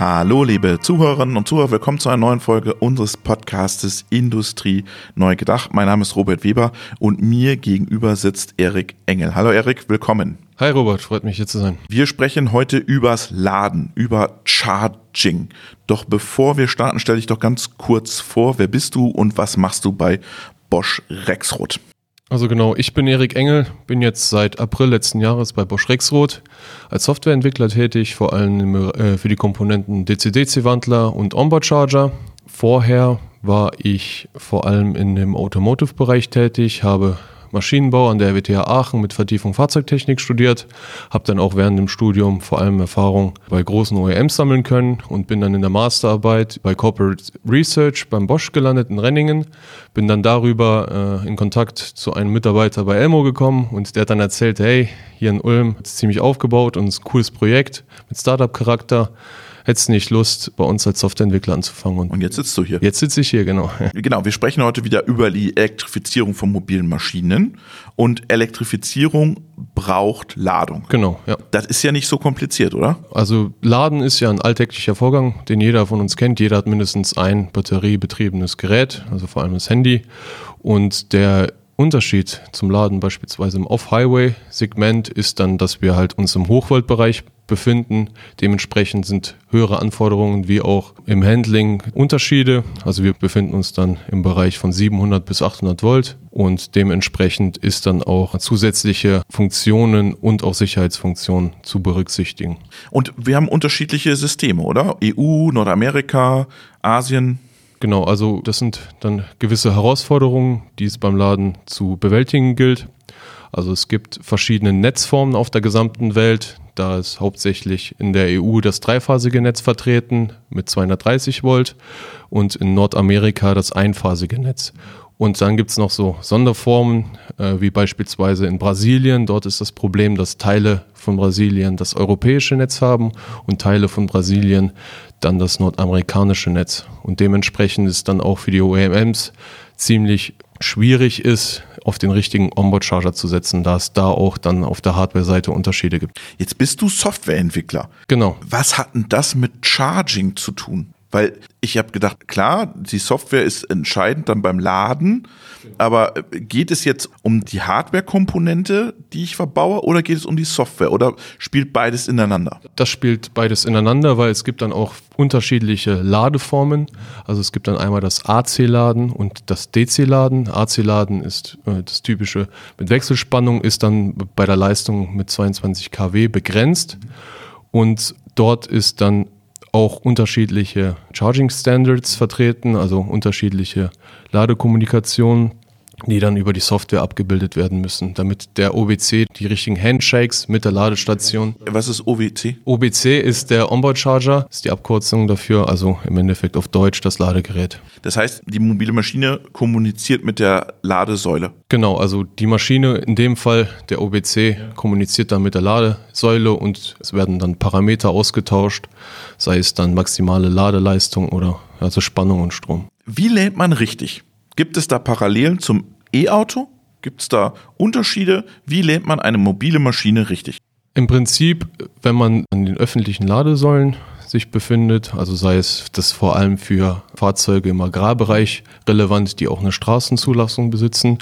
Hallo, liebe Zuhörerinnen und Zuhörer, willkommen zu einer neuen Folge unseres Podcastes Industrie neu gedacht. Mein Name ist Robert Weber und mir gegenüber sitzt Erik Engel. Hallo Erik, willkommen. Hi Robert, freut mich hier zu sein. Wir sprechen heute übers Laden, über Charging. Doch bevor wir starten, stell dich doch ganz kurz vor, wer bist du und was machst du bei Bosch Rexroth? Also genau, ich bin Erik Engel, bin jetzt seit April letzten Jahres bei Bosch Rexroth als Softwareentwickler tätig, vor allem äh, für die Komponenten DC-DC-Wandler und Onboard-Charger. Vorher war ich vor allem in dem Automotive-Bereich tätig, habe Maschinenbau an der RWTH Aachen mit Vertiefung Fahrzeugtechnik studiert, habe dann auch während dem Studium vor allem Erfahrung bei großen OEMs sammeln können und bin dann in der Masterarbeit bei Corporate Research beim Bosch gelandet in Renningen, bin dann darüber äh, in Kontakt zu einem Mitarbeiter bei Elmo gekommen und der hat dann erzählt, hey, hier in Ulm ist ziemlich aufgebaut und ist ein cooles Projekt mit Startup-Charakter hättest nicht Lust, bei uns als Softwareentwickler anzufangen. Und, und jetzt sitzt du hier. Jetzt sitze ich hier, genau. Genau, wir sprechen heute wieder über die Elektrifizierung von mobilen Maschinen. Und Elektrifizierung braucht Ladung. Genau, ja. Das ist ja nicht so kompliziert, oder? Also Laden ist ja ein alltäglicher Vorgang, den jeder von uns kennt. Jeder hat mindestens ein batteriebetriebenes Gerät, also vor allem das Handy. Und der Unterschied zum Laden beispielsweise im Off-Highway-Segment ist dann, dass wir halt uns im Hochvoltbereich befinden. Dementsprechend sind höhere Anforderungen wie auch im Handling Unterschiede. Also wir befinden uns dann im Bereich von 700 bis 800 Volt und dementsprechend ist dann auch zusätzliche Funktionen und auch Sicherheitsfunktionen zu berücksichtigen. Und wir haben unterschiedliche Systeme, oder? EU, Nordamerika, Asien. Genau, also das sind dann gewisse Herausforderungen, die es beim Laden zu bewältigen gilt. Also es gibt verschiedene Netzformen auf der gesamten Welt. Da ist hauptsächlich in der EU das dreiphasige Netz vertreten mit 230 Volt und in Nordamerika das einphasige Netz. Und dann gibt es noch so Sonderformen, äh, wie beispielsweise in Brasilien. Dort ist das Problem, dass Teile von Brasilien das europäische Netz haben und Teile von Brasilien dann das nordamerikanische Netz. Und dementsprechend ist dann auch für die OEMs ziemlich schwierig ist, auf den richtigen Onboard-Charger zu setzen, da es da auch dann auf der Hardware-Seite Unterschiede gibt. Jetzt bist du Softwareentwickler. Genau. Was hat denn das mit Charging zu tun? Weil ich habe gedacht, klar, die Software ist entscheidend dann beim Laden, aber geht es jetzt um die Hardware-Komponente, die ich verbaue, oder geht es um die Software? Oder spielt beides ineinander? Das spielt beides ineinander, weil es gibt dann auch unterschiedliche Ladeformen. Also es gibt dann einmal das AC-Laden und das DC-Laden. AC-Laden ist äh, das typische mit Wechselspannung, ist dann bei der Leistung mit 22 kW begrenzt. Und dort ist dann auch unterschiedliche Charging Standards vertreten, also unterschiedliche Ladekommunikation, die dann über die Software abgebildet werden müssen, damit der OBC die richtigen Handshakes mit der Ladestation. Was ist OBC? OBC ist der Onboard Charger, ist die Abkürzung dafür, also im Endeffekt auf Deutsch das Ladegerät. Das heißt, die mobile Maschine kommuniziert mit der Ladesäule. Genau, also die Maschine, in dem Fall der OBC, ja. kommuniziert dann mit der Ladesäule und es werden dann Parameter ausgetauscht, sei es dann maximale Ladeleistung oder also Spannung und Strom. Wie lädt man richtig? Gibt es da Parallelen zum E-Auto? Gibt es da Unterschiede? Wie lädt man eine mobile Maschine richtig? Im Prinzip, wenn man an den öffentlichen Ladesäulen sich befindet, also sei es das vor allem für Fahrzeuge im Agrarbereich relevant, die auch eine Straßenzulassung besitzen,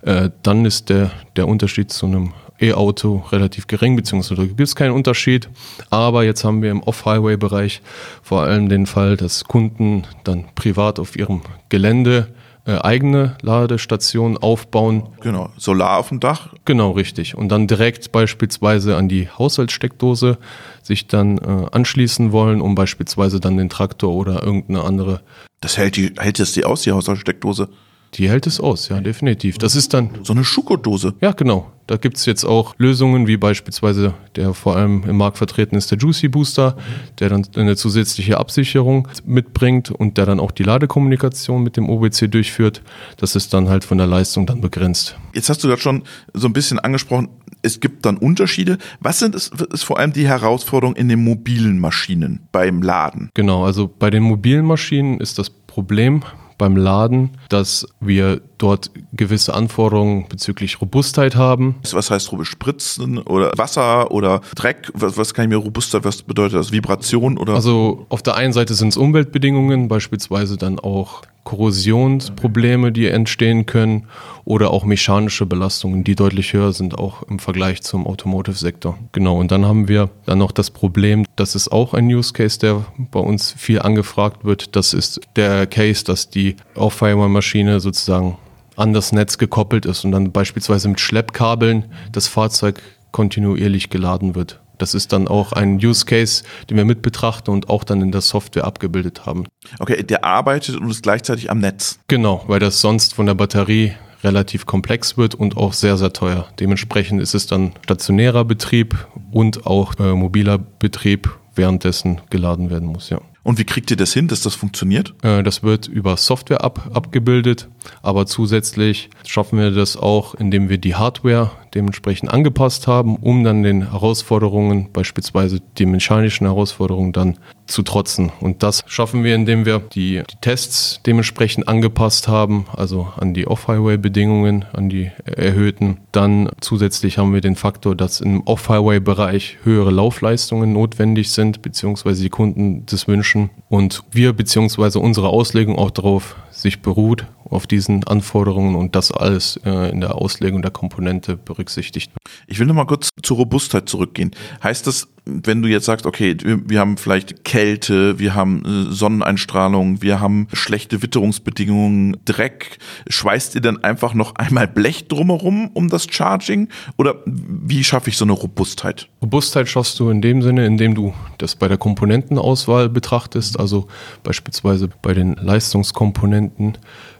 äh, dann ist der, der Unterschied zu einem E-Auto relativ gering, beziehungsweise gibt es keinen Unterschied. Aber jetzt haben wir im Off-Highway-Bereich vor allem den Fall, dass Kunden dann privat auf ihrem Gelände eigene Ladestationen aufbauen. Genau, Solar auf dem Dach. Genau, richtig. Und dann direkt beispielsweise an die Haushaltssteckdose sich dann äh, anschließen wollen, um beispielsweise dann den Traktor oder irgendeine andere. Das hält die, hält das die aus, die Haushaltssteckdose? Die hält es aus, ja, definitiv. Das ist dann. So eine Schukodose. Ja, genau. Da gibt es jetzt auch Lösungen, wie beispielsweise der vor allem im Markt vertreten ist, der Juicy Booster, der dann eine zusätzliche Absicherung mitbringt und der dann auch die Ladekommunikation mit dem OBC durchführt. Das ist dann halt von der Leistung dann begrenzt. Jetzt hast du gerade schon so ein bisschen angesprochen, es gibt dann Unterschiede. Was sind es ist vor allem die Herausforderung in den mobilen Maschinen beim Laden? Genau, also bei den mobilen Maschinen ist das Problem beim Laden, dass wir dort gewisse Anforderungen bezüglich Robustheit haben. Was heißt Spritzen oder Wasser oder Dreck? Was, was kann ich mir Robustheit, was bedeutet das? Vibration oder? Also auf der einen Seite sind es Umweltbedingungen, beispielsweise dann auch Korrosionsprobleme, die entstehen können oder auch mechanische Belastungen, die deutlich höher sind, auch im Vergleich zum Automotive-Sektor. Genau, und dann haben wir dann noch das Problem, das ist auch ein Use Case, der bei uns viel angefragt wird. Das ist der Case, dass die Off-Firewall-Maschine sozusagen an das Netz gekoppelt ist und dann beispielsweise mit Schleppkabeln das Fahrzeug kontinuierlich geladen wird. Das ist dann auch ein Use Case, den wir mit betrachten und auch dann in der Software abgebildet haben. Okay, der arbeitet und ist gleichzeitig am Netz. Genau, weil das sonst von der Batterie relativ komplex wird und auch sehr, sehr teuer. Dementsprechend ist es dann stationärer Betrieb und auch äh, mobiler Betrieb, währenddessen geladen werden muss, ja. Und wie kriegt ihr das hin, dass das funktioniert? Äh, das wird über Software ab, abgebildet, aber zusätzlich schaffen wir das auch, indem wir die Hardware dementsprechend angepasst haben, um dann den Herausforderungen, beispielsweise die mechanischen Herausforderungen, dann zu trotzen. Und das schaffen wir, indem wir die, die Tests dementsprechend angepasst haben, also an die Off-Highway-Bedingungen, an die erhöhten. Dann zusätzlich haben wir den Faktor, dass im Off-Highway-Bereich höhere Laufleistungen notwendig sind, beziehungsweise die Kunden das wünschen. Und wir beziehungsweise unsere Auslegung auch darauf sich beruht, auf diesen Anforderungen und das alles äh, in der Auslegung der Komponente berücksichtigt. Ich will nochmal kurz zur Robustheit zurückgehen. Heißt das, wenn du jetzt sagst, okay, wir, haben vielleicht Kälte, wir haben äh, Sonneneinstrahlung, wir haben schlechte Witterungsbedingungen, Dreck, schweißt ihr dann einfach noch einmal Blech drumherum um das Charging oder wie schaffe ich so eine Robustheit? Robustheit schaffst du in dem Sinne, indem du das bei der Komponentenauswahl betrachtest, also beispielsweise bei den Leistungskomponenten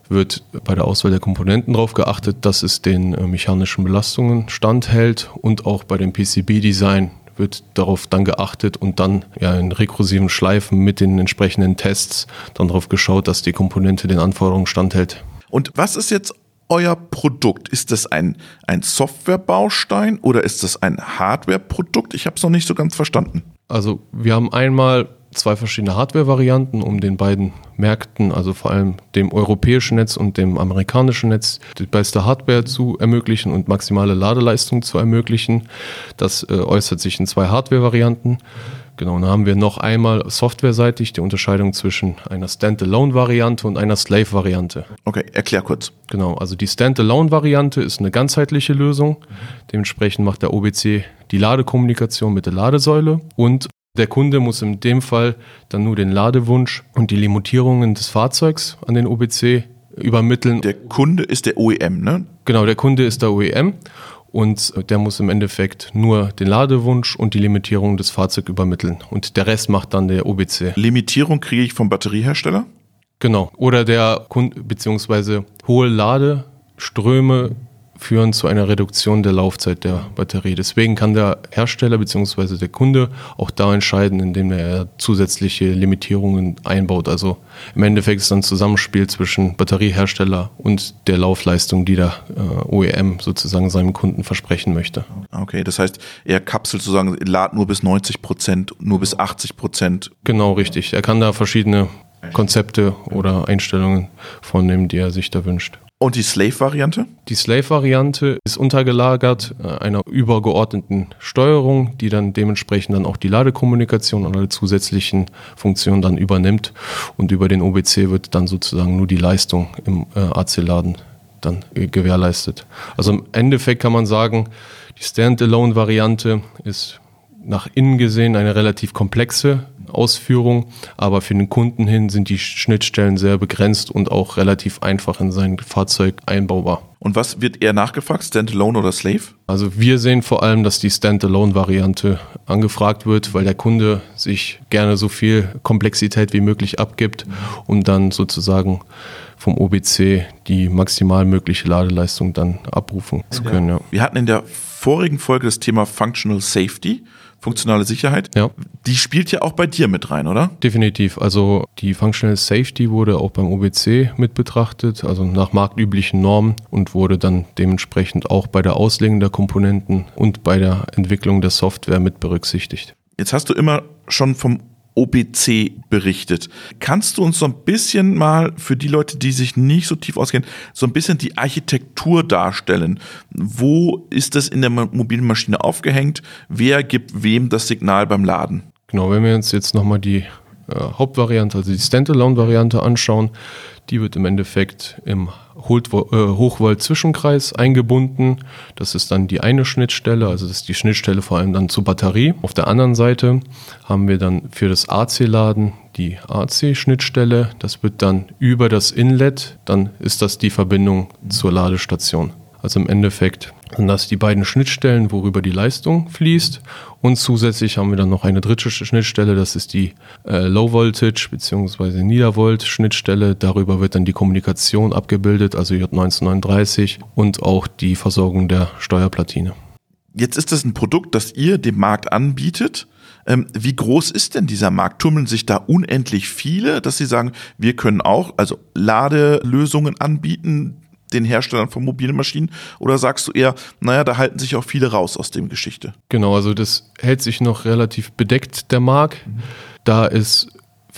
wird bei der Auswahl der Komponenten darauf geachtet, dass es den äh, mechanischen Belastungen standhält und auch bei dem PCB-Design wird darauf dann geachtet und dann ja in rekursiven Schleifen mit den entsprechenden Tests dann darauf geschaut, dass die Komponente den Anforderungen standhält. Und was ist jetzt euer Produkt? Ist das ein, ein Softwarebaustein oder ist das ein Hardwareprodukt? Ich habe es noch nicht so ganz verstanden. Also wir haben einmal zwei verschiedene Hardware-Varianten, um den beiden Märkten, also vor allem dem europäischen Netz und dem amerikanischen Netz, die beste Hardware zu ermöglichen und maximale Ladeleistung zu ermöglichen. Das äh, äußert sich in zwei Hardware-Varianten. Genau, dann haben wir noch einmal softwareseitig die Unterscheidung zwischen einer Standalone-Variante und einer Slave-Variante. Okay, erklär kurz. Genau, also die Standalone-Variante ist eine ganzheitliche Lösung. Dementsprechend macht der OBC die Ladekommunikation mit der Ladesäule und der Kunde muss in dem Fall dann nur den Ladewunsch und die Limitierungen des Fahrzeugs an den OBC übermitteln. Der Kunde ist der OEM, ne? Genau, der Kunde ist der OEM und der muss im Endeffekt nur den Ladewunsch und die Limitierung des Fahrzeugs übermitteln. Und der Rest macht dann der OBC. Limitierung kriege ich vom Batteriehersteller? Genau. Oder der Kunde, beziehungsweise hohe Ladeströme führen zu einer Reduktion der Laufzeit der Batterie. Deswegen kann der Hersteller bzw. der Kunde auch da entscheiden, indem er zusätzliche Limitierungen einbaut. Also im Endeffekt ist dann ein Zusammenspiel zwischen Batteriehersteller und der Laufleistung, die der äh, OEM sozusagen seinem Kunden versprechen möchte. Okay, das heißt, er kapselt sozusagen, lad nur bis 90 Prozent, nur bis 80 Prozent. Genau, richtig. Er kann da verschiedene Konzepte oder Einstellungen vornehmen, die er sich da wünscht. Und die Slave-Variante? Die Slave-Variante ist untergelagert äh, einer übergeordneten Steuerung, die dann dementsprechend dann auch die Ladekommunikation und alle zusätzlichen Funktionen dann übernimmt. Und über den OBC wird dann sozusagen nur die Leistung im äh, AC-Laden dann gewährleistet. Also im Endeffekt kann man sagen, die Standalone-Variante ist nach innen gesehen eine relativ komplexe Ausführung, aber für den Kunden hin sind die Schnittstellen sehr begrenzt und auch relativ einfach in sein Fahrzeug einbaubar. Und was wird eher nachgefragt, Standalone oder Slave? Also wir sehen vor allem, dass die Standalone-Variante angefragt wird, weil der Kunde sich gerne so viel Komplexität wie möglich abgibt, um dann sozusagen vom OBC die maximal mögliche Ladeleistung dann abrufen zu können. Ja. Wir hatten in der vorigen Folge das Thema Functional Safety funktionale Sicherheit. Ja. Die spielt ja auch bei dir mit rein, oder? Definitiv. Also die Functional Safety wurde auch beim OBC mit betrachtet, also nach marktüblichen Normen und wurde dann dementsprechend auch bei der Auslegung der Komponenten und bei der Entwicklung der Software mit berücksichtigt. Jetzt hast du immer schon vom OBC berichtet. Kannst du uns so ein bisschen mal für die Leute, die sich nicht so tief auskennen, so ein bisschen die Architektur darstellen? Wo ist das in der mobilen Maschine aufgehängt? Wer gibt wem das Signal beim Laden? Genau, wenn wir uns jetzt nochmal die Hauptvariante, also die Standalone-Variante anschauen, die wird im Endeffekt im äh, Hochvolt-Zwischenkreis eingebunden. Das ist dann die eine Schnittstelle, also das ist die Schnittstelle vor allem dann zur Batterie. Auf der anderen Seite haben wir dann für das AC-Laden die AC-Schnittstelle. Das wird dann über das Inlet, dann ist das die Verbindung zur Ladestation. Also im Endeffekt sind das die beiden Schnittstellen, worüber die Leistung fließt. Und zusätzlich haben wir dann noch eine dritte Schnittstelle, das ist die äh, Low Voltage bzw. Niedervolt Schnittstelle. Darüber wird dann die Kommunikation abgebildet, also J1939 und auch die Versorgung der Steuerplatine. Jetzt ist das ein Produkt, das ihr dem Markt anbietet. Ähm, wie groß ist denn dieser Markt? Tummeln sich da unendlich viele, dass sie sagen, wir können auch also Ladelösungen anbieten, den Herstellern von mobilen Maschinen? Oder sagst du eher, naja, da halten sich auch viele raus aus dem Geschichte? Genau, also das hält sich noch relativ bedeckt, der Markt. Mhm. Da es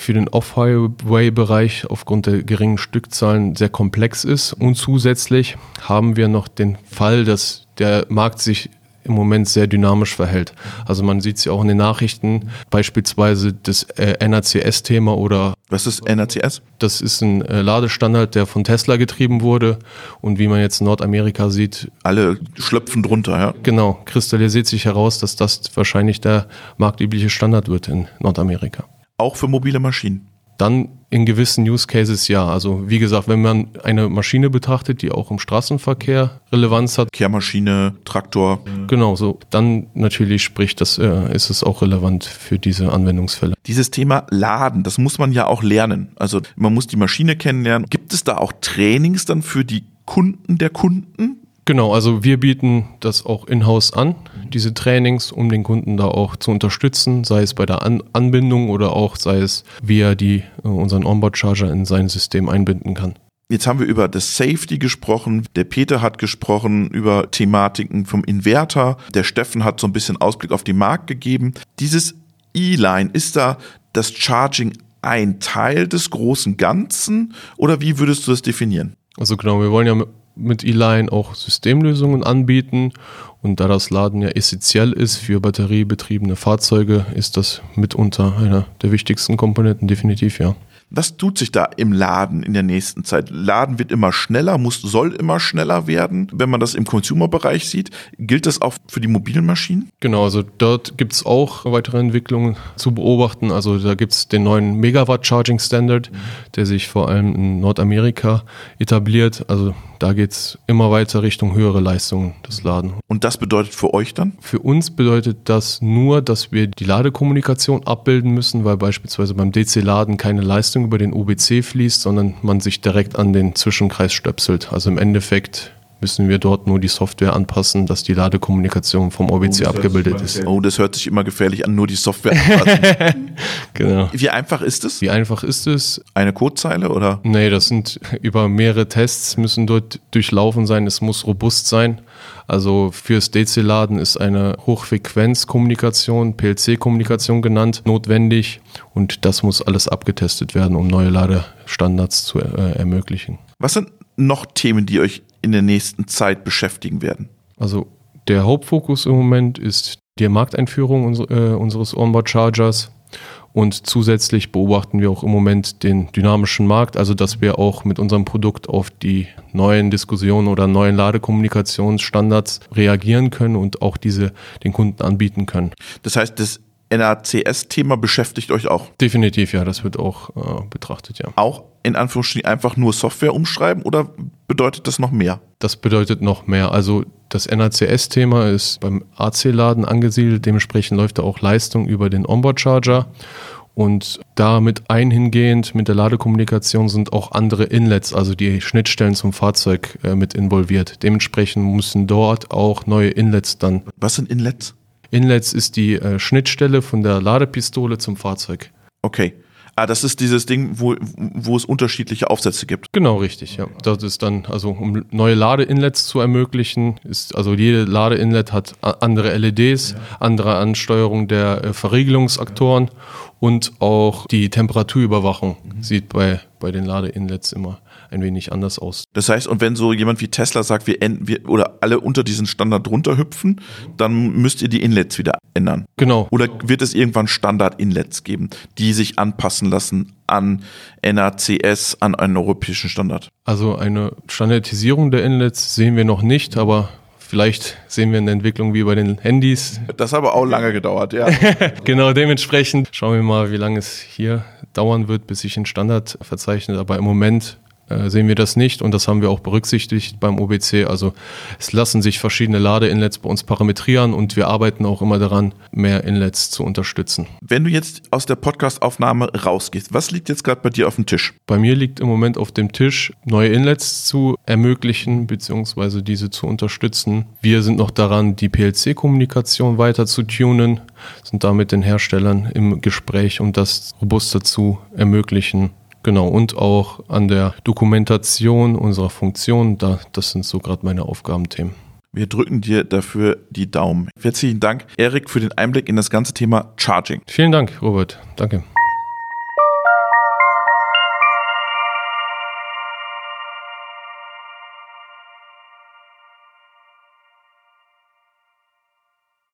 für den Off-Highway-Bereich aufgrund der geringen Stückzahlen sehr komplex ist. Und zusätzlich haben wir noch den Fall, dass der Markt sich im Moment sehr dynamisch verhält. Also man sieht es ja auch in den Nachrichten, beispielsweise das äh, NACS-Thema oder. Was ist NACS? Das ist ein äh, Ladestandard, der von Tesla getrieben wurde und wie man jetzt in Nordamerika sieht. Alle schlöpfen drunter, ja. Genau, kristallisiert sich heraus, dass das wahrscheinlich der marktübliche Standard wird in Nordamerika. Auch für mobile Maschinen. Dann in gewissen Use Cases ja. Also wie gesagt, wenn man eine Maschine betrachtet, die auch im Straßenverkehr Relevanz hat. Kehrmaschine, Traktor. Genau, so. Dann natürlich spricht das, äh, ist es auch relevant für diese Anwendungsfälle. Dieses Thema Laden, das muss man ja auch lernen. Also man muss die Maschine kennenlernen. Gibt es da auch Trainings dann für die Kunden der Kunden? Genau, also wir bieten das auch in-house an, diese Trainings, um den Kunden da auch zu unterstützen, sei es bei der an Anbindung oder auch sei es, wie er die, äh, unseren Onboard-Charger in sein System einbinden kann. Jetzt haben wir über das Safety gesprochen. Der Peter hat gesprochen über Thematiken vom Inverter. Der Steffen hat so ein bisschen Ausblick auf den Markt gegeben. Dieses E-Line, ist da das Charging ein Teil des großen Ganzen oder wie würdest du das definieren? Also genau, wir wollen ja mit E-Line auch Systemlösungen anbieten. Und da das Laden ja essentiell ist für batteriebetriebene Fahrzeuge, ist das mitunter einer der wichtigsten Komponenten, definitiv, ja. Was tut sich da im Laden in der nächsten Zeit? Laden wird immer schneller, muss, soll immer schneller werden. Wenn man das im Consumer-Bereich sieht, gilt das auch für die mobilen Maschinen? Genau, also dort gibt es auch weitere Entwicklungen zu beobachten. Also da gibt es den neuen Megawatt Charging Standard, der sich vor allem in Nordamerika etabliert. Also da geht es immer weiter Richtung höhere Leistungen des Laden. Und das bedeutet für euch dann? Für uns bedeutet das nur, dass wir die Ladekommunikation abbilden müssen, weil beispielsweise beim DC-Laden keine Leistung über den UBC fließt, sondern man sich direkt an den Zwischenkreis stöpselt. Also im Endeffekt müssen wir dort nur die Software anpassen, dass die Ladekommunikation vom OBC oh, abgebildet ist. Oh, das hört sich immer gefährlich an, nur die Software anpassen. genau. Wie einfach ist es? Wie einfach ist es? Eine Codezeile oder? Nee, das sind über mehrere Tests müssen dort durchlaufen sein. Es muss robust sein. Also fürs DC-Laden ist eine Hochfrequenzkommunikation, PLC-Kommunikation genannt, notwendig und das muss alles abgetestet werden, um neue Ladestandards zu äh, ermöglichen. Was sind noch Themen, die euch in der nächsten Zeit beschäftigen werden? Also der Hauptfokus im Moment ist die Markteinführung äh, unseres Onboard Chargers und zusätzlich beobachten wir auch im Moment den dynamischen Markt, also dass wir auch mit unserem Produkt auf die neuen Diskussionen oder neuen Ladekommunikationsstandards reagieren können und auch diese den Kunden anbieten können. Das heißt, das NACS-Thema beschäftigt euch auch? Definitiv, ja, das wird auch äh, betrachtet, ja. Auch in Anführungsstrichen einfach nur Software umschreiben oder bedeutet das noch mehr? Das bedeutet noch mehr. Also das NACS-Thema ist beim AC-Laden angesiedelt, dementsprechend läuft da auch Leistung über den Onboard-Charger. Und damit einhingehend mit der Ladekommunikation sind auch andere Inlets, also die Schnittstellen zum Fahrzeug äh, mit involviert. Dementsprechend müssen dort auch neue Inlets dann. Was sind Inlets? Inlets ist die äh, Schnittstelle von der Ladepistole zum Fahrzeug. Okay. Ah, das ist dieses Ding, wo, wo es unterschiedliche Aufsätze gibt. Genau, richtig, ja. Das ist dann, also um neue Lade-Inlets zu ermöglichen, ist, also jede Lade-Inlet hat andere LEDs, ja. andere Ansteuerung der äh, Verriegelungsaktoren und auch die Temperaturüberwachung mhm. sieht bei, bei den Lade-Inlets immer ein wenig anders aus. Das heißt, und wenn so jemand wie Tesla sagt, wir, wir oder alle unter diesen Standard drunter hüpfen, dann müsst ihr die Inlets wieder ändern. Genau. Oder wird es irgendwann Standard-Inlets geben, die sich anpassen lassen an NACS, an einen europäischen Standard? Also eine Standardisierung der Inlets sehen wir noch nicht, aber Vielleicht sehen wir eine Entwicklung wie bei den Handys. Das hat aber auch lange gedauert, ja. genau, dementsprechend schauen wir mal, wie lange es hier dauern wird, bis sich ein Standard verzeichnet. Aber im Moment sehen wir das nicht und das haben wir auch berücksichtigt beim OBC. Also es lassen sich verschiedene Ladeinlets bei uns parametrieren und wir arbeiten auch immer daran, mehr Inlets zu unterstützen. Wenn du jetzt aus der Podcastaufnahme rausgehst, was liegt jetzt gerade bei dir auf dem Tisch? Bei mir liegt im Moment auf dem Tisch, neue Inlets zu ermöglichen bzw. diese zu unterstützen. Wir sind noch daran, die PLC-Kommunikation weiter zu tunen, sind da mit den Herstellern im Gespräch, um das robuster zu ermöglichen. Genau, und auch an der Dokumentation unserer Funktion. Da, das sind so gerade meine Aufgabenthemen. Wir drücken dir dafür die Daumen. Herzlichen Dank, Erik, für den Einblick in das ganze Thema Charging. Vielen Dank, Robert. Danke.